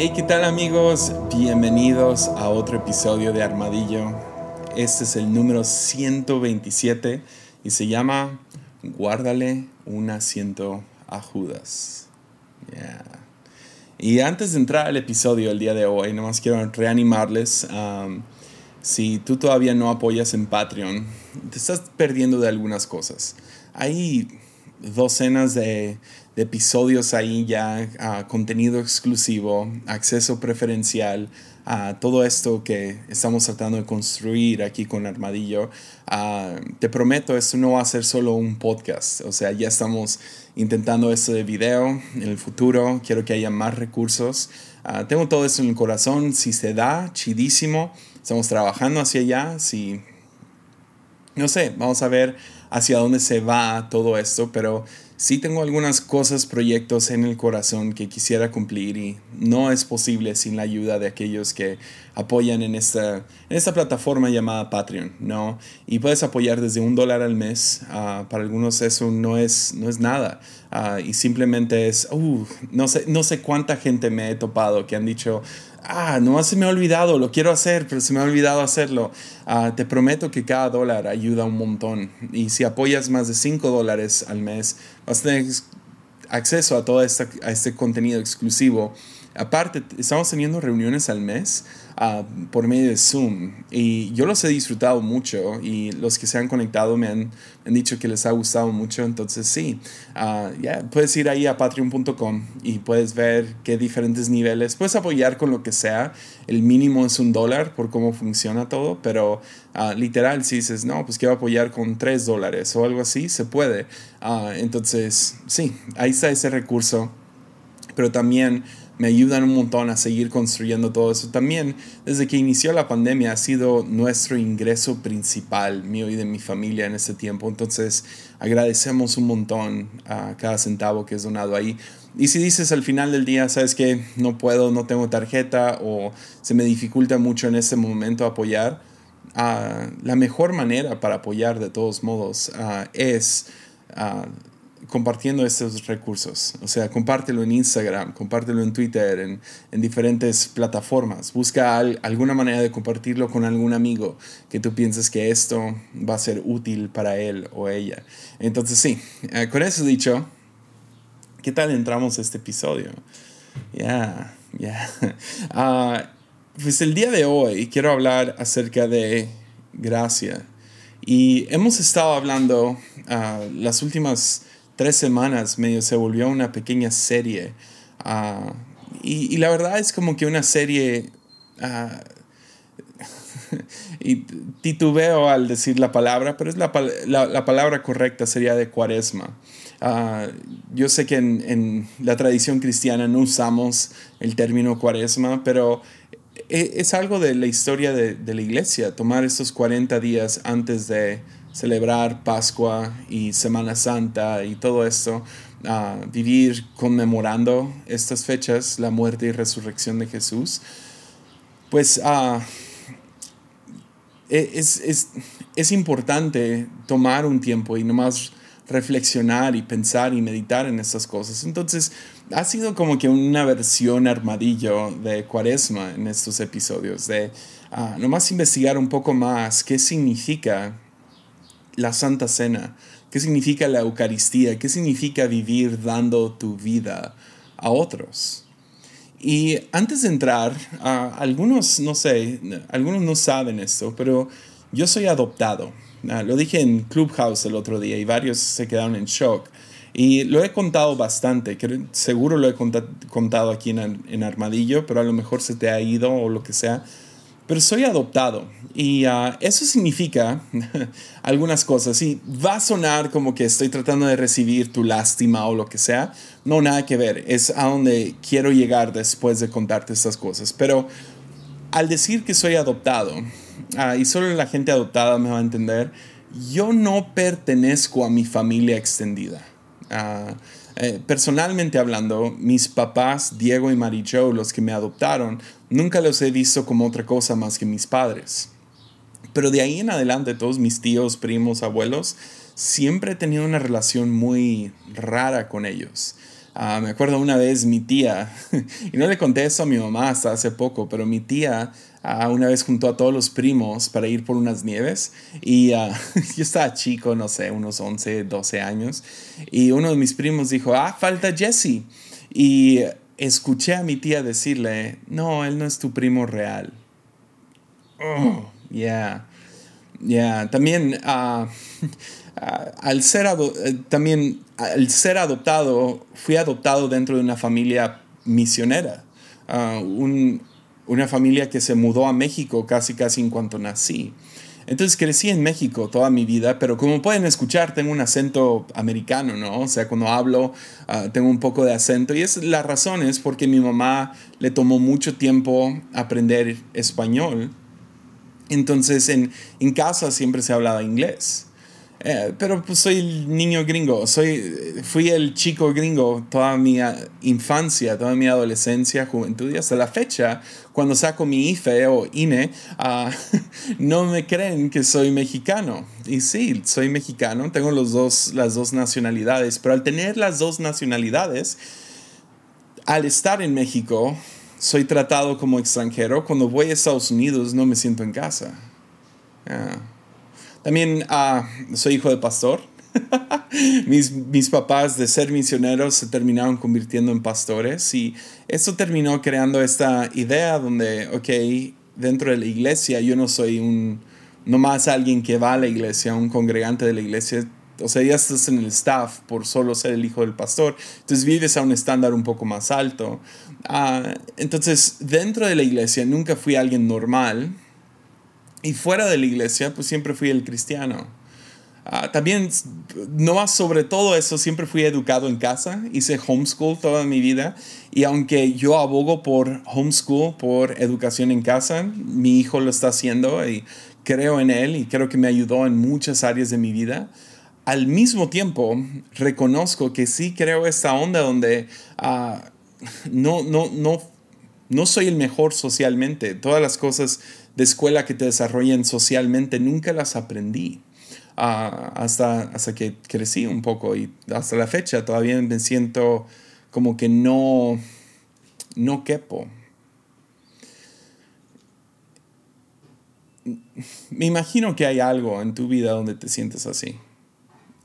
Hey, ¿qué tal amigos? Bienvenidos a otro episodio de Armadillo. Este es el número 127 y se llama Guárdale un asiento a Judas. Yeah. Y antes de entrar al episodio el día de hoy, nomás quiero reanimarles. Si tú todavía no apoyas en Patreon, te estás perdiendo de algunas cosas. Hay docenas de, de episodios ahí ya, uh, contenido exclusivo, acceso preferencial, a todo esto que estamos tratando de construir aquí con Armadillo. Uh, te prometo, esto no va a ser solo un podcast, o sea, ya estamos intentando esto de video en el futuro, quiero que haya más recursos. Uh, tengo todo esto en el corazón, si se da, chidísimo, estamos trabajando hacia allá, si... No sé, vamos a ver hacia dónde se va todo esto, pero sí tengo algunas cosas, proyectos en el corazón que quisiera cumplir y no es posible sin la ayuda de aquellos que apoyan en esta, en esta plataforma llamada Patreon, ¿no? Y puedes apoyar desde un dólar al mes, uh, para algunos eso no es, no es nada. Uh, y simplemente es, uh, no, sé, no sé cuánta gente me he topado que han dicho, ah, no se me ha olvidado, lo quiero hacer, pero se me ha olvidado hacerlo. Uh, te prometo que cada dólar ayuda un montón. Y si apoyas más de 5 dólares al mes, vas a tener acceso a todo esta, a este contenido exclusivo. Aparte, estamos teniendo reuniones al mes uh, por medio de Zoom y yo los he disfrutado mucho y los que se han conectado me han, han dicho que les ha gustado mucho. Entonces, sí, uh, ya puedes ir ahí a patreon.com y puedes ver qué diferentes niveles. Puedes apoyar con lo que sea. El mínimo es un dólar por cómo funciona todo, pero uh, literal, si dices, no, pues quiero apoyar con tres dólares o algo así, se puede. entonces, sí, ahí está ese recurso. Pero también me ayudan un montón a seguir construyendo todo eso. También desde que inició la pandemia ha sido nuestro ingreso principal, mío y de mi familia en este tiempo. Entonces agradecemos un montón a cada centavo que es donado ahí. Y si dices al final del día, sabes que no puedo, no tengo tarjeta o se me dificulta mucho en este momento apoyar, uh, la mejor manera para apoyar de todos modos uh, es... Uh, compartiendo estos recursos. O sea, compártelo en Instagram, compártelo en Twitter, en, en diferentes plataformas. Busca alguna manera de compartirlo con algún amigo que tú pienses que esto va a ser útil para él o ella. Entonces, sí, eh, con eso dicho, ¿qué tal entramos a este episodio? Ya, ya. Ah, pues el día de hoy quiero hablar acerca de gracia. Y hemos estado hablando uh, las últimas tres semanas medio se volvió una pequeña serie. Uh, y, la verdad es como que una serie... Uh, y titubeo al decir la palabra, pero es la, la, la palabra correcta sería de cuaresma. Uh, yo sé que en, en, la tradición cristiana no usamos el término cuaresma, pero e, es, algo de la historia de, de, la iglesia, tomar estos 40 días antes de, celebrar Pascua y Semana Santa y todo esto, uh, vivir conmemorando estas fechas, la muerte y resurrección de Jesús, pues uh, es, es, es, importante tomar un tiempo y nomás reflexionar y pensar y meditar en estas cosas. Entonces, ha sido como que una versión armadillo de cuaresma en estos episodios, de uh, nomás investigar un poco más qué significa la Santa Cena? ¿Qué significa la Eucaristía? ¿Qué significa vivir dando tu vida a otros? Y antes de entrar, algunos, no sé, algunos no saben esto, pero yo soy adoptado. lo dije en Clubhouse el otro día y varios se quedaron en shock. Y lo he contado bastante, seguro lo he contado aquí en, en Armadillo, pero a lo mejor se te ha ido o lo que sea pero soy adoptado y uh, eso significa algunas cosas. Y va a sonar como que estoy tratando de recibir tu lástima o lo que sea. No, nada que ver. Es a donde quiero llegar después de contarte estas cosas. Pero al decir que soy adoptado, uh, y solo la gente adoptada me va a entender, yo no pertenezco a mi familia extendida. Uh, eh, personalmente hablando, mis papás, Diego y Mary Jo, los que me adoptaron, nunca los he visto como otra cosa más que mis padres. Pero de ahí en adelante, todos mis tíos, primos, abuelos, siempre he tenido una relación muy rara con ellos. Ah, me acuerdo una vez mi tía, y no le conté eso a mi mamá hasta hace poco, pero mi tía ah, una vez juntó a todos los primos para ir por unas nieves y ah, yo estaba chico, no sé, unos 11, 12 años, y uno de mis primos dijo, ah, falta Jesse. Y escuché a mi tía decirle, no, él no es tu primo real. Oh, yeah. Yeah. También al ser eh, también al ser adoptado, fui adoptado dentro de una familia misionera, ah, una familia que se mudó a México casi casi en cuanto nací. Entonces crecí en México toda mi vida, pero como pueden escuchar, tengo un acento americano, ¿no? O sea, cuando hablo, ah, tengo un poco de acento. Y es la razón es porque mi mamá le tomó mucho tiempo aprender español. Entonces en, en casa siempre se hablaba inglés. Eh, pero pues soy el niño gringo, soy, fui el chico gringo toda mi ah, infancia, toda mi adolescencia, juventud y hasta la fecha, cuando saco mi IFE o INE, ah, no me creen que soy mexicano. Y sí, soy mexicano, tengo los dos, las dos nacionalidades, pero al tener las dos nacionalidades, al estar en México, soy tratado como extranjero. Cuando voy a Estados Unidos no me siento en casa. Ah. También ah, soy hijo de pastor. mis, mis papás de ser misioneros se terminaron convirtiendo en pastores y eso terminó creando esta idea donde, ok, dentro de la iglesia yo no soy un, no más alguien que va a la iglesia, un congregante de la iglesia, o sea, ya estás en el staff por solo ser el hijo del pastor, entonces vives a un estándar un poco más alto. Ah, entonces, dentro de la iglesia nunca fui alguien normal, y fuera de la iglesia, pues siempre fui el cristiano. Ah, también, no más sobre todo eso, siempre fui educado en casa, hice homeschool toda mi vida y aunque yo abogo por homeschool, por educación en casa, mi hijo lo está haciendo y creo en él y creo que me ayudó en muchas áreas de mi vida. Al mismo tiempo, reconozco que sí creo esta onda donde uh, no, no, no, no soy el mejor socialmente. Todas las cosas de escuela que te desarrollen socialmente, nunca las aprendí. Hasta, hasta que crecí un poco y hasta la fecha todavía me siento como que no, no quepo. Me imagino que hay algo en tu vida donde te sientes así.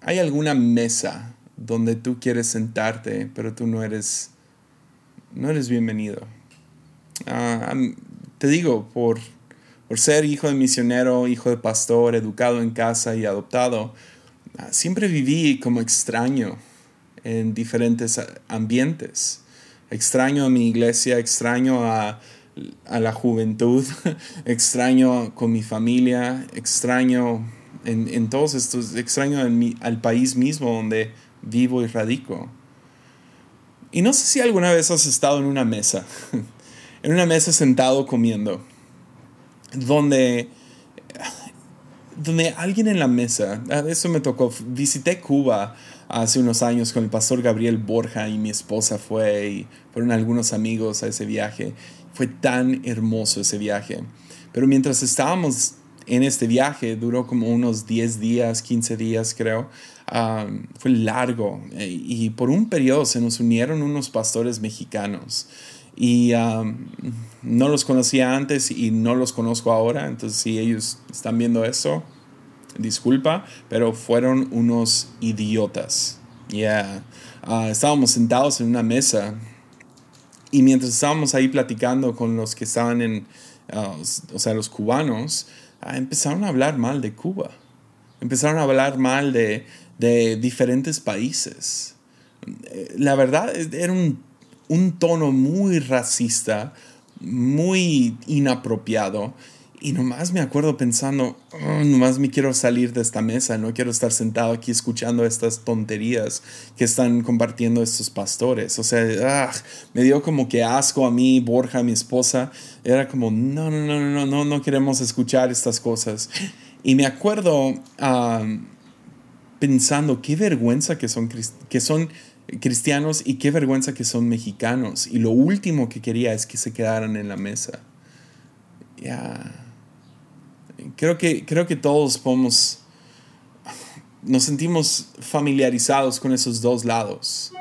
Hay alguna mesa donde tú quieres sentarte, pero tú no eres, no eres bienvenido. Ah, te digo, por por ser hijo de misionero, hijo de pastor, educado en casa y adoptado, ah, siempre viví como extraño en diferentes ambientes. Extraño a mi iglesia, extraño a, la juventud, extraño con mi familia, extraño en, todos estos, extraño al país mismo donde vivo y radico. Y no sé si alguna vez has estado en una mesa, en una mesa sentado comiendo donde, donde alguien en la mesa, ah, eso me tocó, visité Cuba hace unos años con el pastor Gabriel Borja y mi esposa fue y fueron algunos amigos a ese viaje. Fue tan hermoso ese viaje. Pero mientras estábamos en este viaje, duró como unos 10 días, 15 días creo, ah, fue largo eh, y por un periodo se nos unieron unos pastores mexicanos y no los conocía antes y no los conozco ahora, entonces si ellos están viendo eso, disculpa, pero fueron unos idiotas. Ya ah, estábamos sentados en una mesa y mientras estábamos ahí platicando con los que estaban en, ah, o sea, los cubanos, ah, empezaron a hablar mal de Cuba. Empezaron a hablar mal de, de diferentes países. Eh, la verdad, era un un tono muy racista, muy inapropiado. Y nomás me acuerdo pensando, oh, nomás me quiero salir de esta mesa, no quiero estar sentado aquí escuchando estas tonterías que están compartiendo estos pastores. O sea, ah, me dio como que asco a mí, Borja, mi esposa. Era como, no, no, no, no, no, no queremos escuchar estas cosas. Y me acuerdo pensando, qué vergüenza que son, que son cristianos y qué vergüenza que son mexicanos. Y lo último que quería es que se quedaran en la mesa. Ya. Creo que, creo que todos podemos, nos sentimos familiarizados con esos dos lados.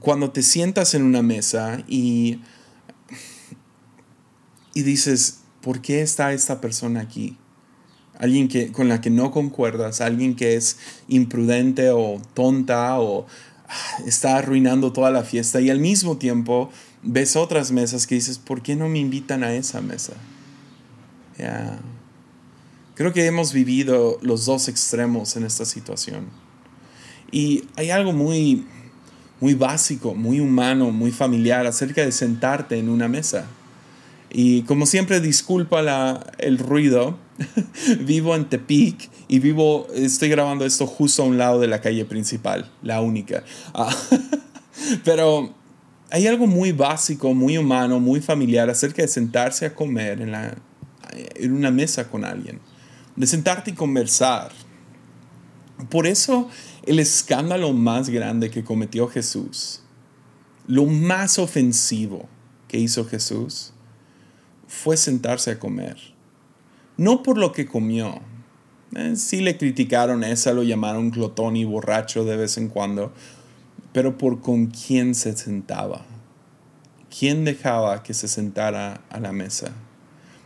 cuando te sientas en una mesa y, y dices, ¿por qué está esta persona aquí? Alguien que, con la que no concuerdas, alguien que es imprudente o tonta o está arruinando toda la fiesta y al mismo tiempo ves otras mesas que dices, ¿por qué no me invitan a esa mesa? Creo que hemos vivido los dos extremos en esta situación. Y hay algo muy, muy básico, muy humano, muy familiar acerca de sentarte en una mesa. Y como siempre, disculpa el ruido. vivo en Tepic y vivo, estoy grabando esto justo a un lado de la calle principal, la única. Ah, pero hay algo muy básico, muy humano, muy familiar acerca de sentarse a comer en, la, en una mesa con alguien, de sentarte y conversar. Por eso el escándalo más grande que cometió Jesús, lo más ofensivo que hizo Jesús, fue sentarse a comer. No por lo que comió. Eh, sí le criticaron esa, lo llamaron glotón y borracho de vez en cuando, pero por con quién se sentaba. ¿Quién dejaba que se sentara a la mesa?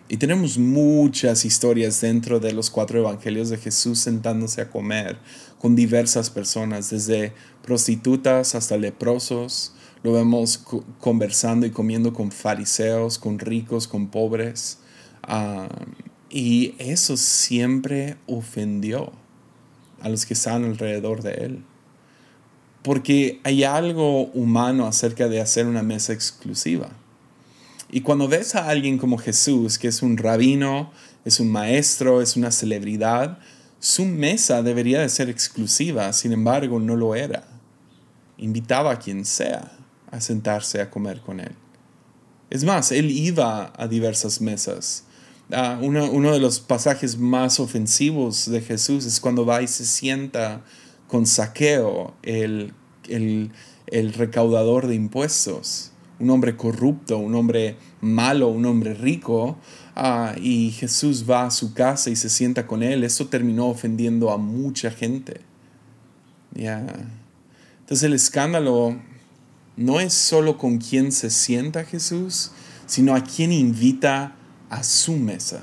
Y tenemos muchas historias dentro de los cuatro evangelios de Jesús sentándose a comer con diversas personas, desde prostitutas hasta leprosos. Lo vemos conversando y comiendo con fariseos, con ricos, con pobres. Ah, y eso siempre ofendió a los que están alrededor de él. Porque hay algo humano acerca de hacer una mesa exclusiva y cuando ves a alguien como Jesús, que es un rabino, es un maestro, es una celebridad, su mesa debería de ser exclusiva, sin embargo no lo era. Invitaba a quien sea a sentarse a comer con él. Es más, él iba a diversas mesas. Uh, uno, de los pasajes más ofensivos de Jesús es cuando va y se sienta con saqueo, el, el recaudador de impuestos un hombre corrupto, un hombre malo, un hombre rico, ah, y Jesús va a su casa y se sienta con él, eso terminó ofendiendo a mucha gente. Entonces el escándalo no es solo con quién se sienta Jesús, sino a quién invita a su mesa.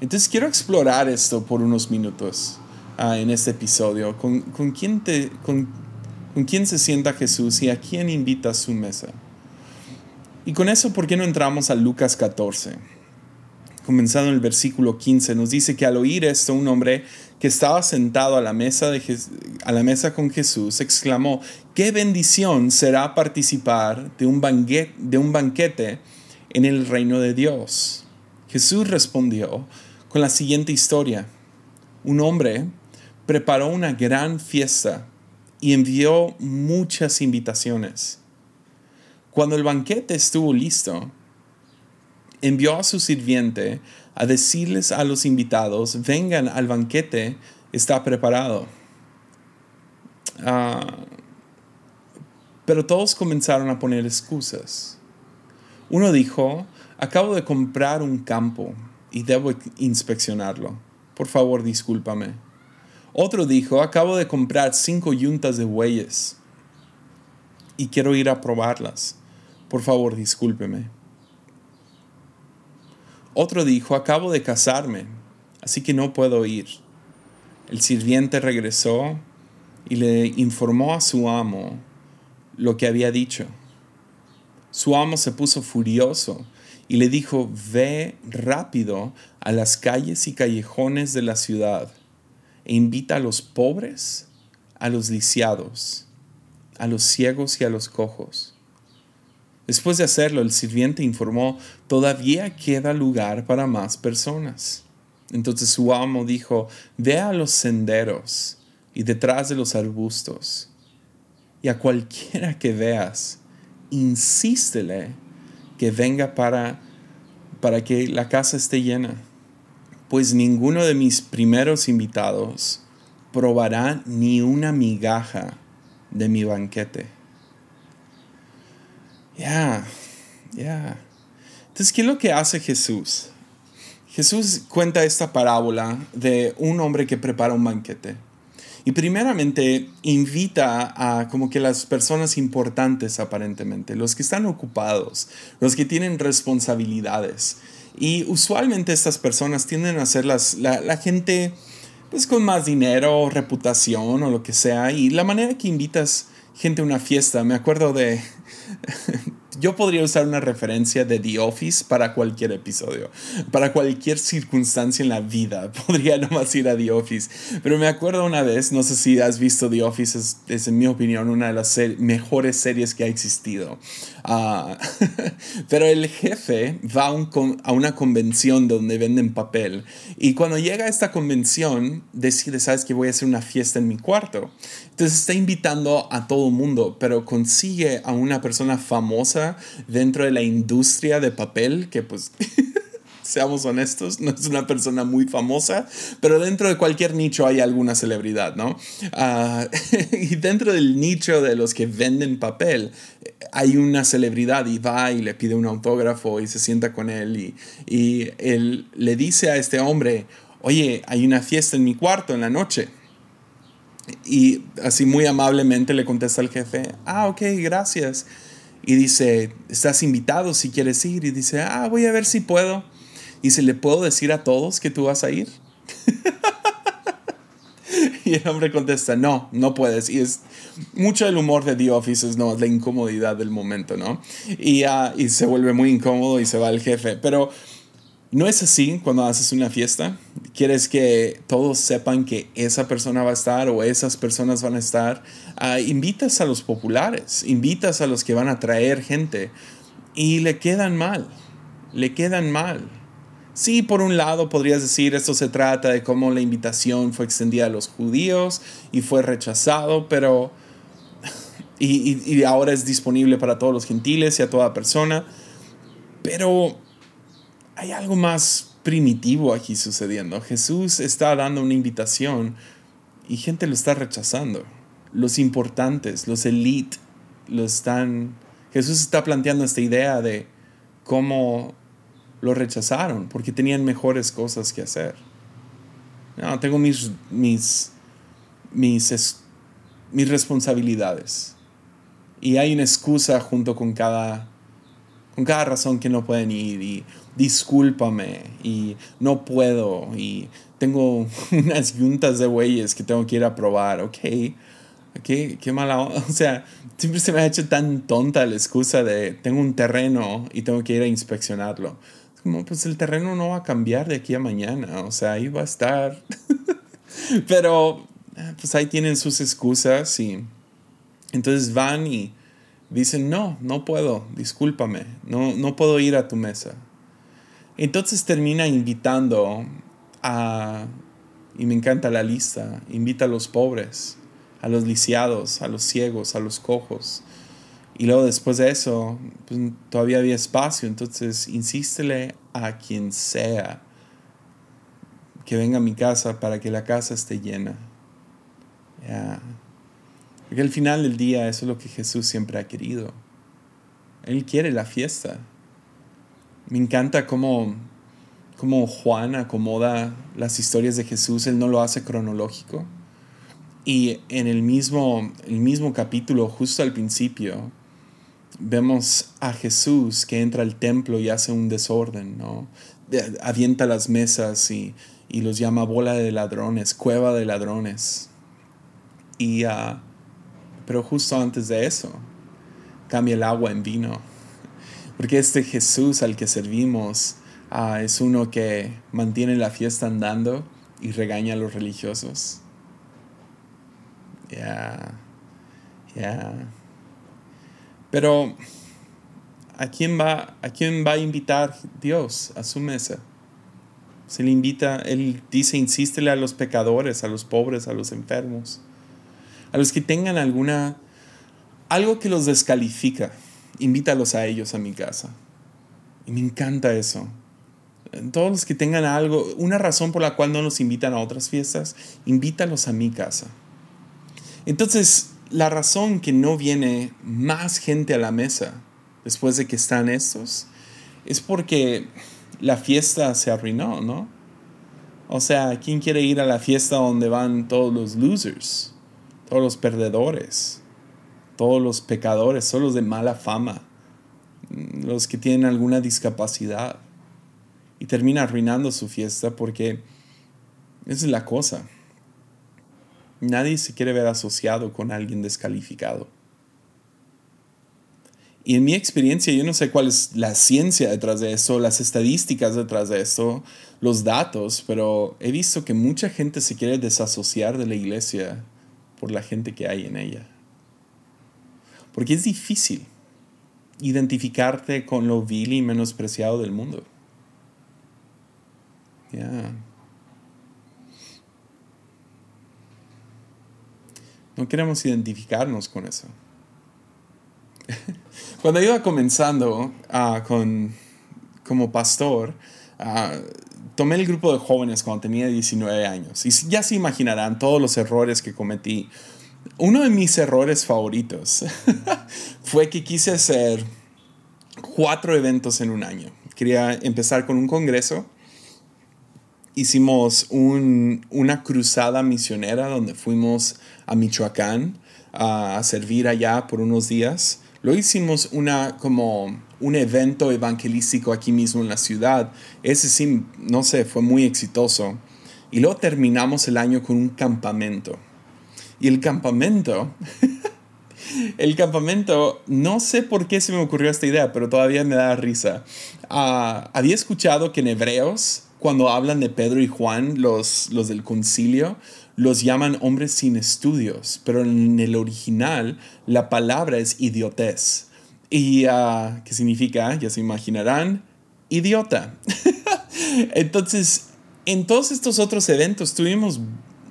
Entonces quiero explorar esto por unos minutos ah, en este episodio. ¿Con, quién te, con, ¿Con quién se sienta Jesús y a quién invita a su mesa? Y con eso, ¿por qué no entramos a Lucas 14? Comenzando en el versículo 15, nos dice que al oír esto, un hombre que estaba sentado a la mesa, de a la mesa con Jesús exclamó, qué bendición será participar de un banquete en el reino de Dios. Jesús respondió con la siguiente historia. Un hombre preparó una gran fiesta y envió muchas invitaciones. Cuando el banquete estuvo listo, envió a su sirviente a decirles a los invitados, vengan al banquete, está preparado. Ah, pero todos comenzaron a poner excusas. Uno dijo, acabo de comprar un campo y debo inspeccionarlo. Por favor, discúlpame. Otro dijo, acabo de comprar cinco yuntas de bueyes y quiero ir a probarlas. Por favor, discúlpeme. Otro dijo, acabo de casarme, así que no puedo ir. El sirviente regresó y le informó a su amo lo que había dicho. Su amo se puso furioso y le dijo, ve rápido a las calles y callejones de la ciudad e invita a los pobres, a los lisiados, a los ciegos y a los cojos Después de hacerlo, el sirviente informó, todavía queda lugar para más personas. Entonces su amo dijo, ve a los senderos y detrás de los arbustos, y a cualquiera que veas, insístele que venga para, para que la casa esté llena, pues ninguno de mis primeros invitados probará ni una migaja de mi banquete. Ya, ya. Entonces, ¿qué es lo que hace Jesús? Jesús cuenta esta parábola de un hombre que prepara un banquete. Y primeramente invita a como que las personas importantes aparentemente, los que están ocupados, los que tienen responsabilidades. Y usualmente estas personas tienden a ser las, la, gente pues con más dinero, reputación o lo que sea. Y la manera que invitas gente a una fiesta, me acuerdo de yo podría usar una referencia de The Office para cualquier episodio, para cualquier circunstancia en la vida. Podría nomás ir a The Office. Pero me acuerdo una vez, no sé si has visto The Office, es, en mi opinión una de las mejores series que ha existido. Ah, pero el jefe va a, una convención donde venden papel y cuando llega a esta convención decide, sabes que voy a hacer una fiesta en mi cuarto. Entonces está invitando a todo el mundo, pero consigue a una persona famosa dentro de la industria de papel que pues... seamos honestos, no es una persona muy famosa, pero dentro de cualquier nicho hay alguna celebridad, ¿no? Ah, y dentro del nicho de los que venden papel, hay una celebridad y va y le pide un autógrafo y se sienta con él y, y él le dice a este hombre, oye, hay una fiesta en mi cuarto en la noche. Y así muy amablemente le contesta al jefe, ah, ok, gracias. Y dice, estás invitado si quieres ir. Y dice, ah, voy a ver si puedo. Y se le puedo decir a todos que tú vas a ir. y el hombre contesta, no, no puedes. Y es mucho el humor de The Office, es no, la incomodidad del momento, ¿no? Y, uh, y se vuelve muy incómodo y se va el jefe. Pero no es así cuando haces una fiesta. Quieres que todos sepan que esa persona va a estar o esas personas van a estar. Uh, invitas a los populares, invitas a los que van a traer gente y le quedan mal, le quedan mal Sí, por un lado podrías decir esto se trata de cómo la invitación fue extendida a los judíos y fue rechazado, pero... Y, y, ahora es disponible para todos los gentiles y a toda persona. Pero hay algo más primitivo aquí sucediendo. Jesús está dando una invitación y gente lo está rechazando. Los importantes, los elite, lo están... Jesús está planteando esta idea de cómo lo rechazaron porque tenían mejores cosas que hacer. No, tengo mis, mis, mis, mis responsabilidades. Y hay una excusa junto con cada, con cada razón que no pueden ir. Y discúlpame. Y no puedo. Y tengo unas yuntas de bueyes que tengo que ir a probar. Ok. Qué, qué mala O sea, siempre se me ha hecho tan tonta la excusa de tengo un terreno y tengo que ir a inspeccionarlo como, pues el terreno no va a cambiar de aquí a mañana, o sea, ahí va a estar. Pero, pues ahí tienen sus excusas y entonces van y dicen, no, no puedo, discúlpame, no, no puedo ir a tu mesa. Entonces termina invitando a, y me encanta la lista, invita a los pobres, a los lisiados, a los ciegos, a los cojos, y luego después de eso, pues, todavía había espacio, entonces insístele a quien sea que venga a mi casa para que la casa esté llena. Porque al final del día eso es lo que Jesús siempre ha querido. Él quiere la fiesta. Me encanta cómo, cómo Juan acomoda las historias de Jesús. Él no lo hace cronológico. Y en el mismo, el mismo capítulo, justo al principio, vemos a Jesús que entra al templo y hace un desorden, ¿no? Avienta las mesas y, los llama bola de ladrones, cueva de ladrones. Y, uh, pero justo antes de eso, cambia el agua en vino. Porque este Jesús al que servimos uh, es uno que mantiene la fiesta andando y regaña a los religiosos. Ya, ya. Pero, ¿a quién, va, ¿a quién va a invitar Dios a su mesa? Se le invita, Él dice, insístele a los pecadores, a los pobres, a los enfermos, a los que tengan alguna, algo que los descalifica, invítalos a ellos a mi casa. Y me encanta eso. Todos los que tengan algo, una razón por la cual no nos invitan a otras fiestas, invítalos a mi casa. Entonces, la razón que no viene más gente a la mesa después de que están estos es porque la fiesta se arruinó, ¿no? O sea, ¿quién quiere ir a la fiesta donde van todos los losers? Todos los perdedores, todos los pecadores, todos los de mala fama, los que tienen alguna discapacidad. Y termina arruinando su fiesta porque esa es la cosa. Nadie se quiere ver asociado con alguien descalificado. Y en mi experiencia, yo no sé cuál es la ciencia detrás de eso, las estadísticas detrás de eso, los datos, pero he visto que mucha gente se quiere desasociar de la iglesia por la gente que hay en ella. Porque es difícil identificarte con lo vil y menospreciado del mundo. Ya. No queremos identificarnos con eso. Cuando iba comenzando uh, con, como pastor, uh, tomé el grupo de jóvenes cuando tenía 19 años. Y ya se imaginarán todos los errores que cometí. Uno de mis errores favoritos fue que quise hacer cuatro eventos en un año. Quería empezar con un congreso. Hicimos un, una cruzada misionera donde fuimos a Michoacán a servir allá por unos días. Lo hicimos una, como un evento evangelístico aquí mismo en la ciudad. Ese sí, no sé, fue muy exitoso. Y luego terminamos el año con un campamento. Y el campamento, el campamento, no sé por qué se me ocurrió esta idea, pero todavía me da risa. Ah, había escuchado que en Hebreos, cuando hablan de Pedro y Juan, los, los del concilio, los llaman hombres sin estudios, pero en el original la palabra es idiotez. ¿Y uh, qué significa? Ya se imaginarán, idiota. Entonces, en todos estos otros eventos tuvimos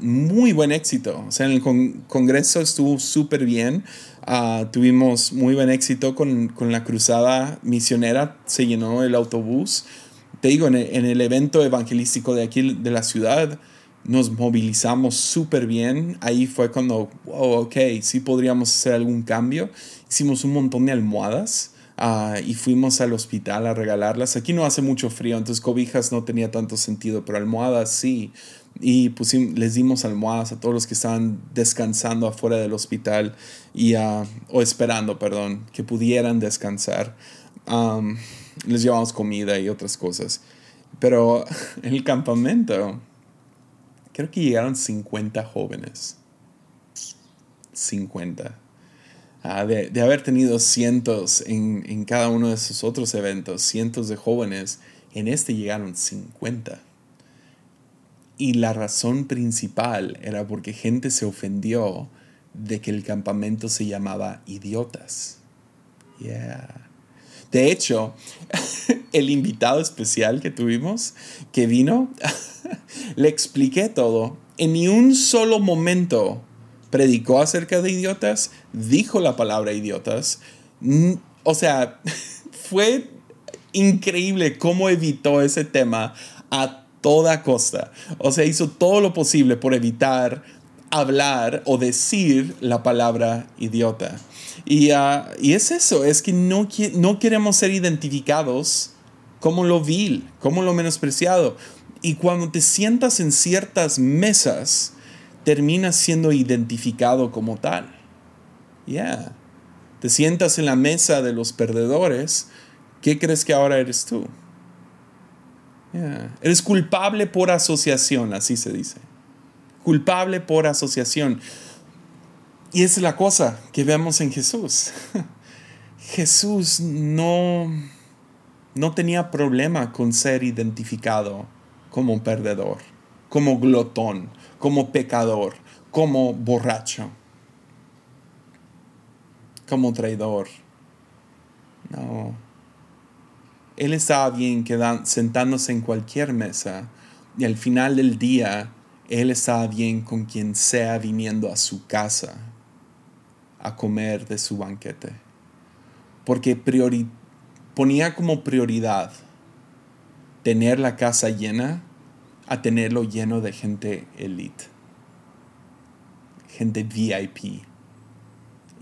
muy buen éxito. O sea, en el Congreso estuvo súper bien. Uh, tuvimos muy buen éxito con, con, la cruzada misionera. Se llenó el autobús. Te digo, en el, en el evento evangelístico de aquí de la ciudad, nos movilizamos súper bien. Ahí fue cuando, wow, ok, sí podríamos hacer algún cambio. Hicimos un montón de almohadas uh, y fuimos al hospital a regalarlas. Aquí no hace mucho frío, entonces cobijas no tenía tanto sentido, pero almohadas sí. Y pusimos, les dimos almohadas a todos los que estaban descansando afuera del hospital y, uh, o esperando, perdón, que pudieran descansar. Um, les llevamos comida y otras cosas. Pero en el campamento, creo que llegaron 50 jóvenes. 50. Ah, de, de, haber tenido cientos en, en, cada uno de esos otros eventos, cientos de jóvenes, en este llegaron 50. Y la razón principal era porque gente se ofendió de que el campamento se llamaba idiotas. Yeah. De hecho, el invitado especial que tuvimos, que vino, le expliqué todo. En ni un solo momento predicó acerca de idiotas, dijo la palabra idiotas. O sea, fue increíble cómo evitó ese tema a toda costa. O sea, hizo todo lo posible por evitar hablar o decir la palabra idiota. Y, uh, y es eso, es que no, no queremos ser identificados como lo vil, como lo menospreciado. Y cuando te sientas en ciertas mesas, terminas siendo identificado como tal. Ya. Te sientas en la mesa de los perdedores, ¿qué crees que ahora eres tú? Yeah. Eres culpable por asociación, así se dice. Culpable por asociación. Y es la cosa que vemos en Jesús. Jesús no, no tenía problema con ser identificado como un perdedor, como glotón, como pecador, como borracho, como traidor. No. Él estaba bien sentándose en cualquier mesa y al final del día él estaba bien con quien sea viniendo a su casa a comer de su banquete. Porque ponía como prioridad tener la casa llena a tenerlo lleno de gente elite, gente VIP,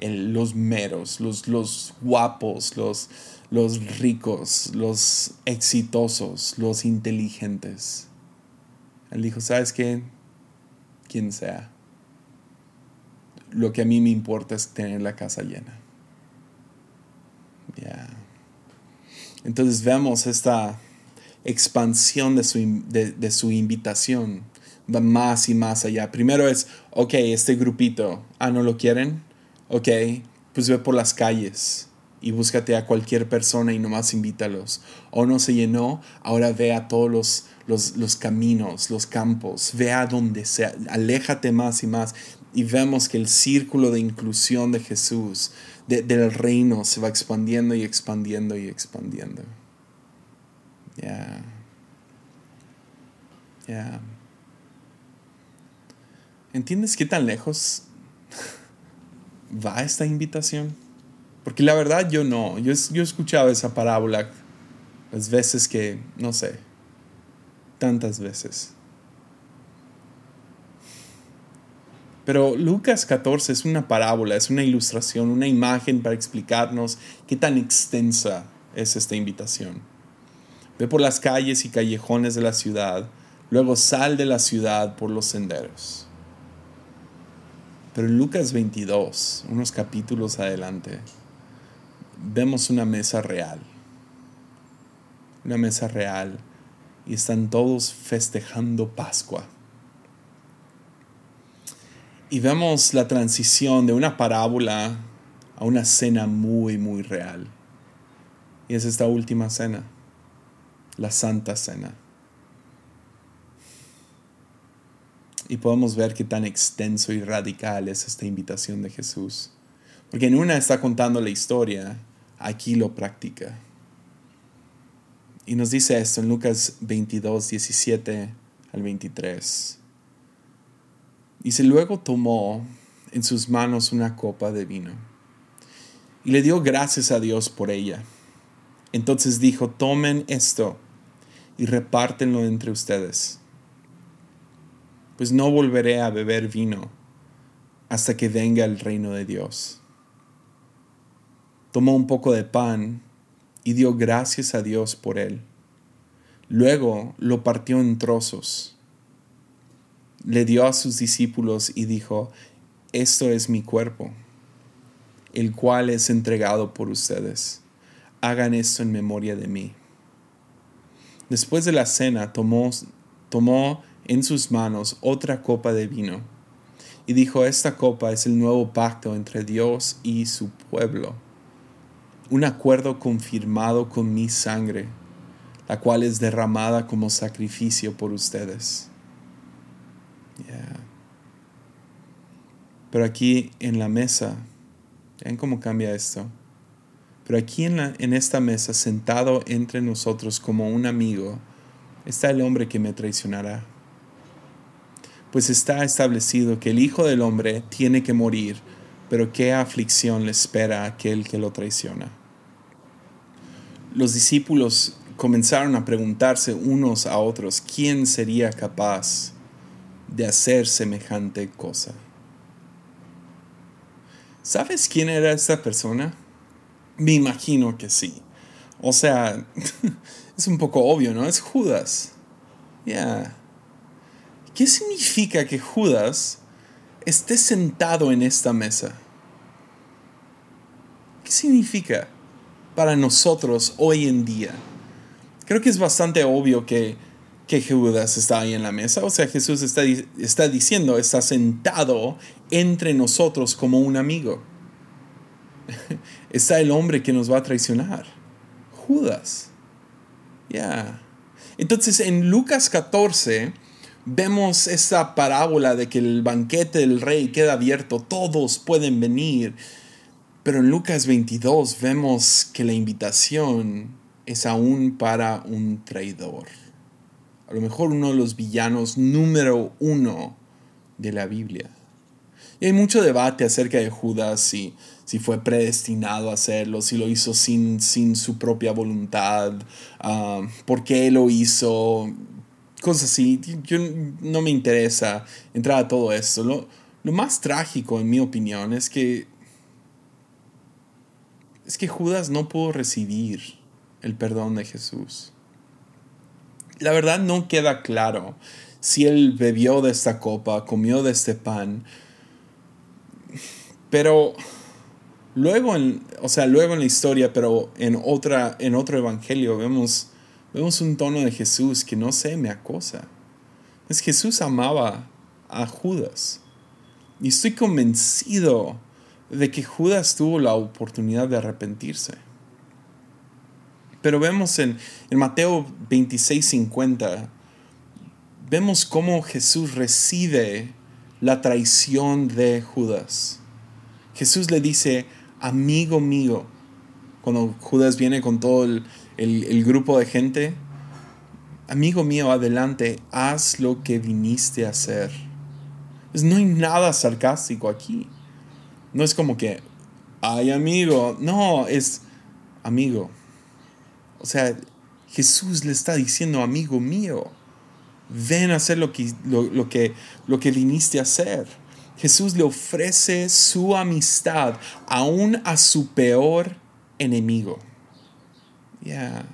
los meros, los, los guapos, los, los ricos, los exitosos, los inteligentes. Él dijo, ¿sabes qué? Quien sea. Lo que a mí me importa es tener la casa llena. Ya. Entonces vemos esta expansión de su, de su invitación. Va más y más allá. Primero es, ok, este grupito, ah, ¿no lo quieren? Ok, pues ve por las calles y búscate a cualquier persona y nomás invítalos. O no se llenó, ahora ve a todos los, los, los caminos, los campos, ve a donde sea, aléjate más y más. Y vemos que el círculo de inclusión de Jesús, del reino, se va expandiendo y expandiendo y expandiendo. Ya. Ya. ¿Entiendes qué tan lejos va esta invitación? Porque la verdad yo no. Yo, yo he escuchado esa parábola las veces que, no sé, tantas veces. Pero Lucas 14 es una parábola, es una ilustración, una imagen para explicarnos qué tan extensa es esta invitación. Ve por las calles y callejones de la ciudad, luego sal de la ciudad por los senderos. Pero en Lucas 22, unos capítulos adelante, vemos una mesa real. Una mesa real. Y están todos festejando Pascua. Y vemos la transición de una parábola a una cena muy, muy real. Y es esta última cena, la Santa Cena. Y podemos ver qué tan extenso y radical es esta invitación de Jesús. Porque en una está contando la historia aquí lo practica. Y nos dice esto en Lucas 22, 17 al 23. Dice, luego tomó en sus manos una copa de vino y le dio gracias a Dios por ella. Entonces dijo, tomen esto y repártenlo entre ustedes, pues no volveré a beber vino hasta que venga el reino de Dios tomó un poco de pan y dio gracias a Dios por él. Luego lo partió en trozos. Le dio a sus discípulos y dijo, esto es mi cuerpo, el cual es entregado por ustedes. Hagan esto en memoria de mí. Después de la cena tomó, tomó en sus manos otra copa de vino y dijo, esta copa es el nuevo pacto entre Dios y su pueblo un acuerdo confirmado con mi sangre, la cual es derramada como sacrificio por ustedes. Pero aquí en la mesa, ¿ven cómo cambia esto? Pero aquí en, la, en esta mesa, sentado entre nosotros como un amigo, está el hombre que me traicionará. Pues está establecido que el Hijo del Hombre tiene que morir, pero qué aflicción le espera a aquel que lo traiciona los discípulos comenzaron a preguntarse unos a otros quién sería capaz de hacer semejante cosa. ¿Sabes quién era esta persona? Me imagino que sí. O sea, es un poco obvio, ¿no? Es Judas. Ya. ¿Qué significa que Judas esté sentado en esta mesa? ¿Qué significa? para nosotros hoy en día. Creo que es bastante obvio que, que Judas está ahí en la mesa. O sea, Jesús está, está diciendo, está sentado entre nosotros como un amigo. está el hombre que nos va a traicionar. Judas. Ya. Entonces en Lucas 14 vemos esa parábola de que el banquete del rey queda abierto, todos pueden venir pero en Lucas 22 vemos que la invitación es aún para un traidor. A lo mejor uno de los villanos número uno de la Biblia. Y hay mucho debate acerca de Judas, si, si fue predestinado a hacerlo, si lo hizo sin, sin su propia voluntad, uh, por qué lo hizo, cosas así. Yo, no me interesa entrar a todo esto. Lo, lo más trágico, en mi opinión, es que es que Judas no pudo recibir el perdón de Jesús. La verdad no queda claro si él bebió de esta copa, comió de este pan. Pero luego en, o sea, luego en la historia, pero en, otra, en otro evangelio vemos, vemos un tono de Jesús que no sé, me acosa. Es Jesús amaba a Judas. Y estoy convencido de que Judas tuvo la oportunidad de arrepentirse. Pero vemos en, Mateo 26, 50, vemos cómo Jesús recibe la traición de Judas. Jesús le dice, amigo mío, cuando Judas viene con todo el, el grupo de gente, amigo mío, adelante, haz lo que viniste a hacer. Pues no hay nada sarcástico aquí. No es como que, ay amigo, no, es amigo. O sea, Jesús le está diciendo, amigo mío, ven a hacer lo que, lo, que, lo que viniste a hacer. Jesús le ofrece su amistad aún a su peor enemigo. Ya.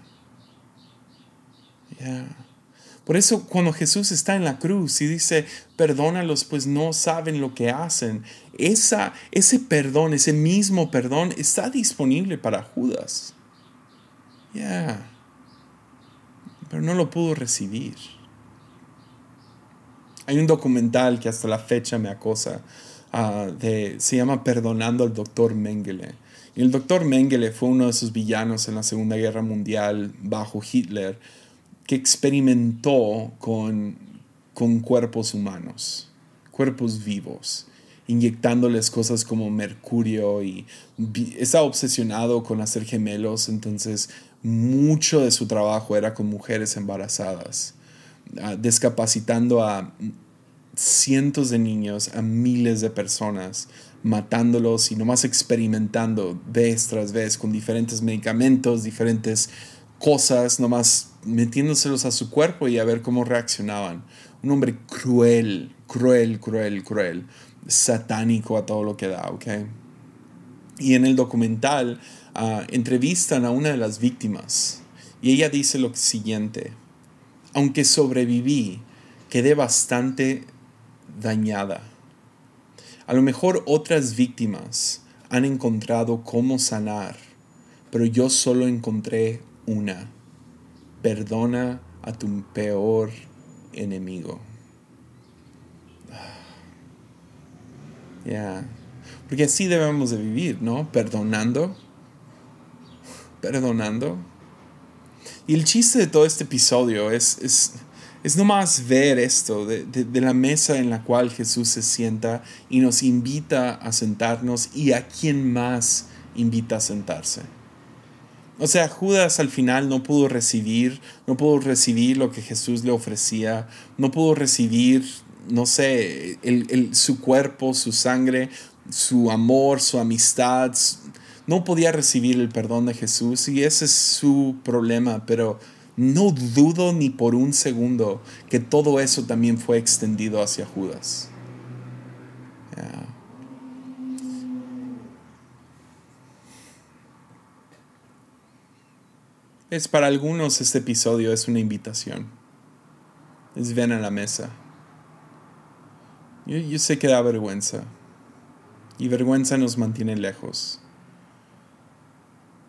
Por eso cuando Jesús está en la cruz y dice, perdónalos, pues no saben lo que hacen, esa, ese perdón, ese mismo perdón está disponible para Judas. Ya. Pero no lo pudo recibir. Hay un documental que hasta la fecha me acosa, ah, de, se llama Perdonando al Doctor Mengele. Y el Doctor Mengele fue uno de esos villanos en la Segunda Guerra Mundial bajo Hitler que experimentó con, con cuerpos humanos, cuerpos vivos, inyectándoles cosas como mercurio y estaba obsesionado con hacer gemelos, entonces mucho de su trabajo era con mujeres embarazadas, ah, descapacitando a cientos de niños, a miles de personas, matándolos y nomás experimentando vez tras vez con diferentes medicamentos, diferentes cosas, nomás metiéndoselos a su cuerpo y a ver cómo reaccionaban. Un hombre cruel, cruel, cruel, cruel, satánico a todo lo que da, ¿ok? Y en el documental ah, entrevistan a una de las víctimas y ella dice lo siguiente, aunque sobreviví, quedé bastante dañada. A lo mejor otras víctimas han encontrado cómo sanar, pero yo solo encontré una. Perdona a tu peor enemigo. Ya. Porque así debemos de vivir, ¿no? Perdonando. Perdonando. Y el chiste de todo este episodio es, es, es nomás ver esto, de, de, la mesa en la cual Jesús se sienta y nos invita a sentarnos y a quién más invita a sentarse. O sea, Judas al final no pudo recibir, no pudo recibir lo que Jesús le ofrecía, no pudo recibir, no sé, el, su cuerpo, su sangre, su amor, su amistad. No podía recibir el perdón de Jesús y ese es su problema, pero no dudo ni por un segundo que todo eso también fue extendido hacia Judas. Es para algunos este episodio es una invitación. Es ven a la mesa. Yo, yo sé que da vergüenza. Y vergüenza nos mantiene lejos.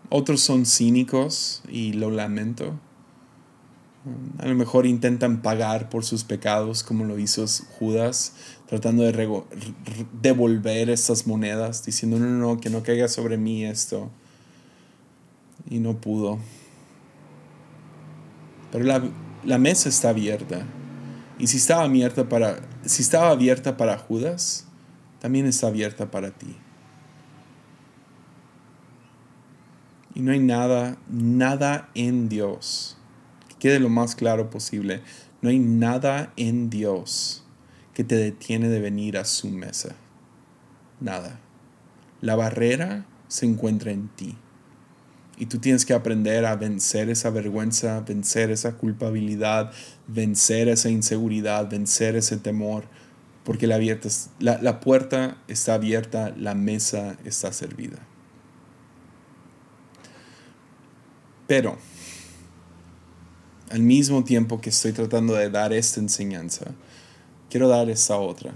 Otros son cínicos y lo lamento. A lo mejor intentan pagar por sus pecados como lo hizo Judas, tratando de devolver estas monedas, diciendo, no, no, no, que no caiga sobre mí esto. Y no pudo. Pero la, mesa está abierta. Y si estaba, abierta para, si estaba abierta para Judas, también está abierta para ti. Y no hay nada, nada en Dios, que quede lo más claro posible, no hay nada en Dios que te detiene de venir a su mesa. Nada. La barrera se encuentra en ti. Y tú tienes que aprender a vencer esa vergüenza, vencer esa culpabilidad, vencer esa inseguridad, vencer ese temor, porque la, puerta está abierta, la mesa está servida. Pero, al mismo tiempo que estoy tratando de dar esta enseñanza, quiero dar esta otra.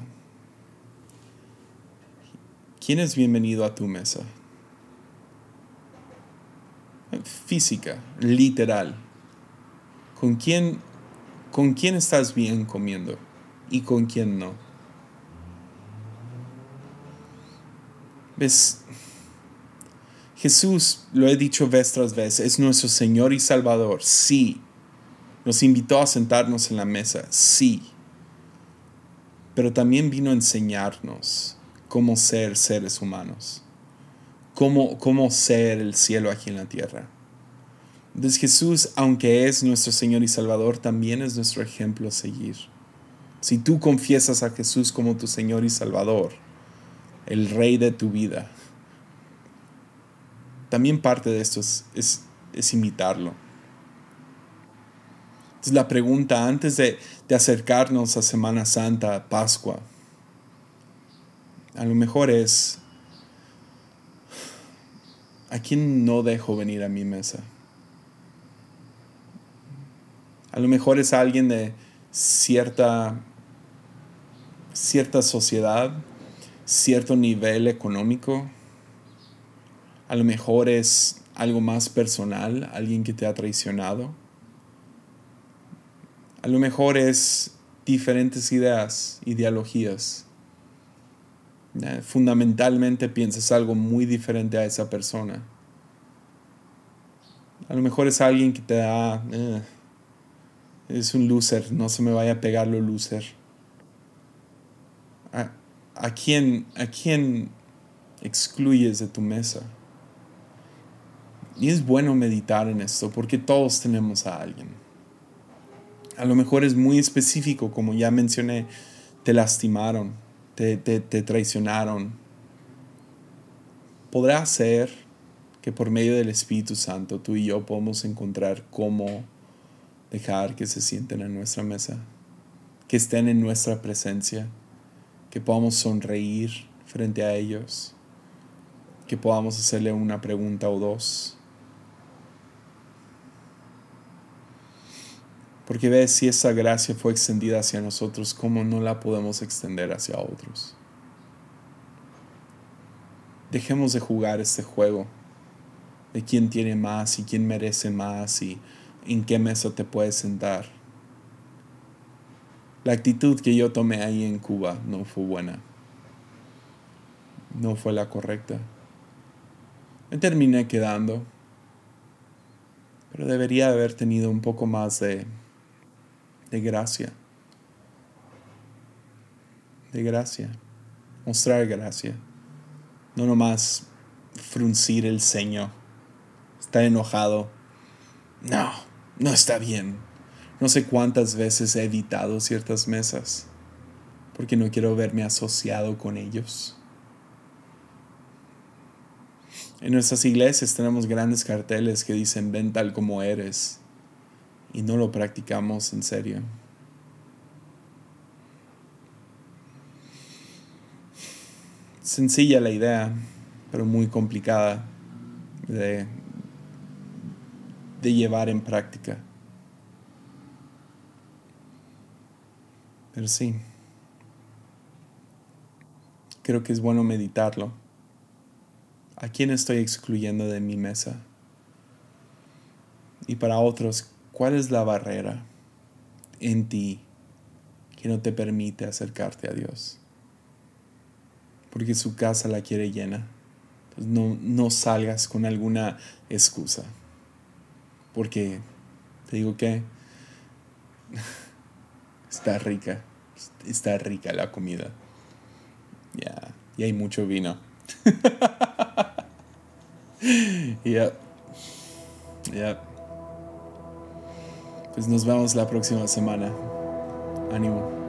¿Quién es bienvenido a tu mesa? Física, literal. ¿Con quién, con quién estás bien comiendo y con quién no? ¿Ves? Jesús, lo he dicho vez tras vez, es nuestro Señor y Salvador, sí. Nos invitó a sentarnos en la mesa, sí. Pero también vino a enseñarnos cómo ser seres humanos, cómo, cómo ser el cielo aquí en la tierra. Entonces Jesús, aunque es nuestro Señor y Salvador, también es nuestro ejemplo a seguir. Si tú confiesas a Jesús como tu Señor y Salvador, el Rey de tu vida, también parte de esto es, es, imitarlo. Entonces la pregunta antes de, de acercarnos a Semana Santa, Pascua, a lo mejor es, ¿a quién no dejo venir a mi mesa? A lo mejor es alguien de cierta, cierta sociedad, cierto nivel económico. A lo mejor es algo más personal, alguien que te ha traicionado. A lo mejor es diferentes ideas, ideologías fundamentalmente piensas algo muy diferente a esa persona. A lo mejor es alguien que te da... Eh, es un loser, no se me vaya a pegar lo loser. ¿A, quién, ¿A quién excluyes de tu mesa? Y es bueno meditar en esto porque todos tenemos a alguien. A lo mejor es muy específico, como ya mencioné, te lastimaron te, traicionaron. Podrá ser que por medio del Espíritu Santo tú y yo podemos encontrar cómo dejar que se sienten en nuestra mesa, que estén en nuestra presencia, que podamos sonreír frente a ellos, que podamos hacerle una pregunta o dos Porque ves, si esa gracia fue extendida hacia nosotros, ¿cómo no la podemos extender hacia otros? Dejemos de jugar este juego de quién tiene más y quién merece más y en qué mesa te puedes sentar. La actitud que yo tomé ahí en Cuba no fue buena. No fue la correcta. Me terminé quedando, pero debería haber tenido un poco más de de gracia. De gracia. Mostrar gracia. No nomás fruncir el ceño. Estar enojado. No, no está bien. No sé cuántas veces he evitado ciertas mesas porque no quiero verme asociado con ellos. En nuestras iglesias tenemos grandes carteles que dicen ven tal como eres y no lo practicamos en serio. Sencilla la idea, pero muy complicada de, de llevar en práctica. Pero sí, creo que es bueno meditarlo. ¿A quién estoy excluyendo de mi mesa? Y para otros, ¿Cuál es la barrera en ti que no te permite acercarte a Dios? Porque su casa la quiere llena. no, no salgas con alguna excusa. Porque te digo que está rica. Está rica la comida. Ya, y hay mucho vino. Ya. Ya. Pues nos vemos la próxima semana. Ánimo.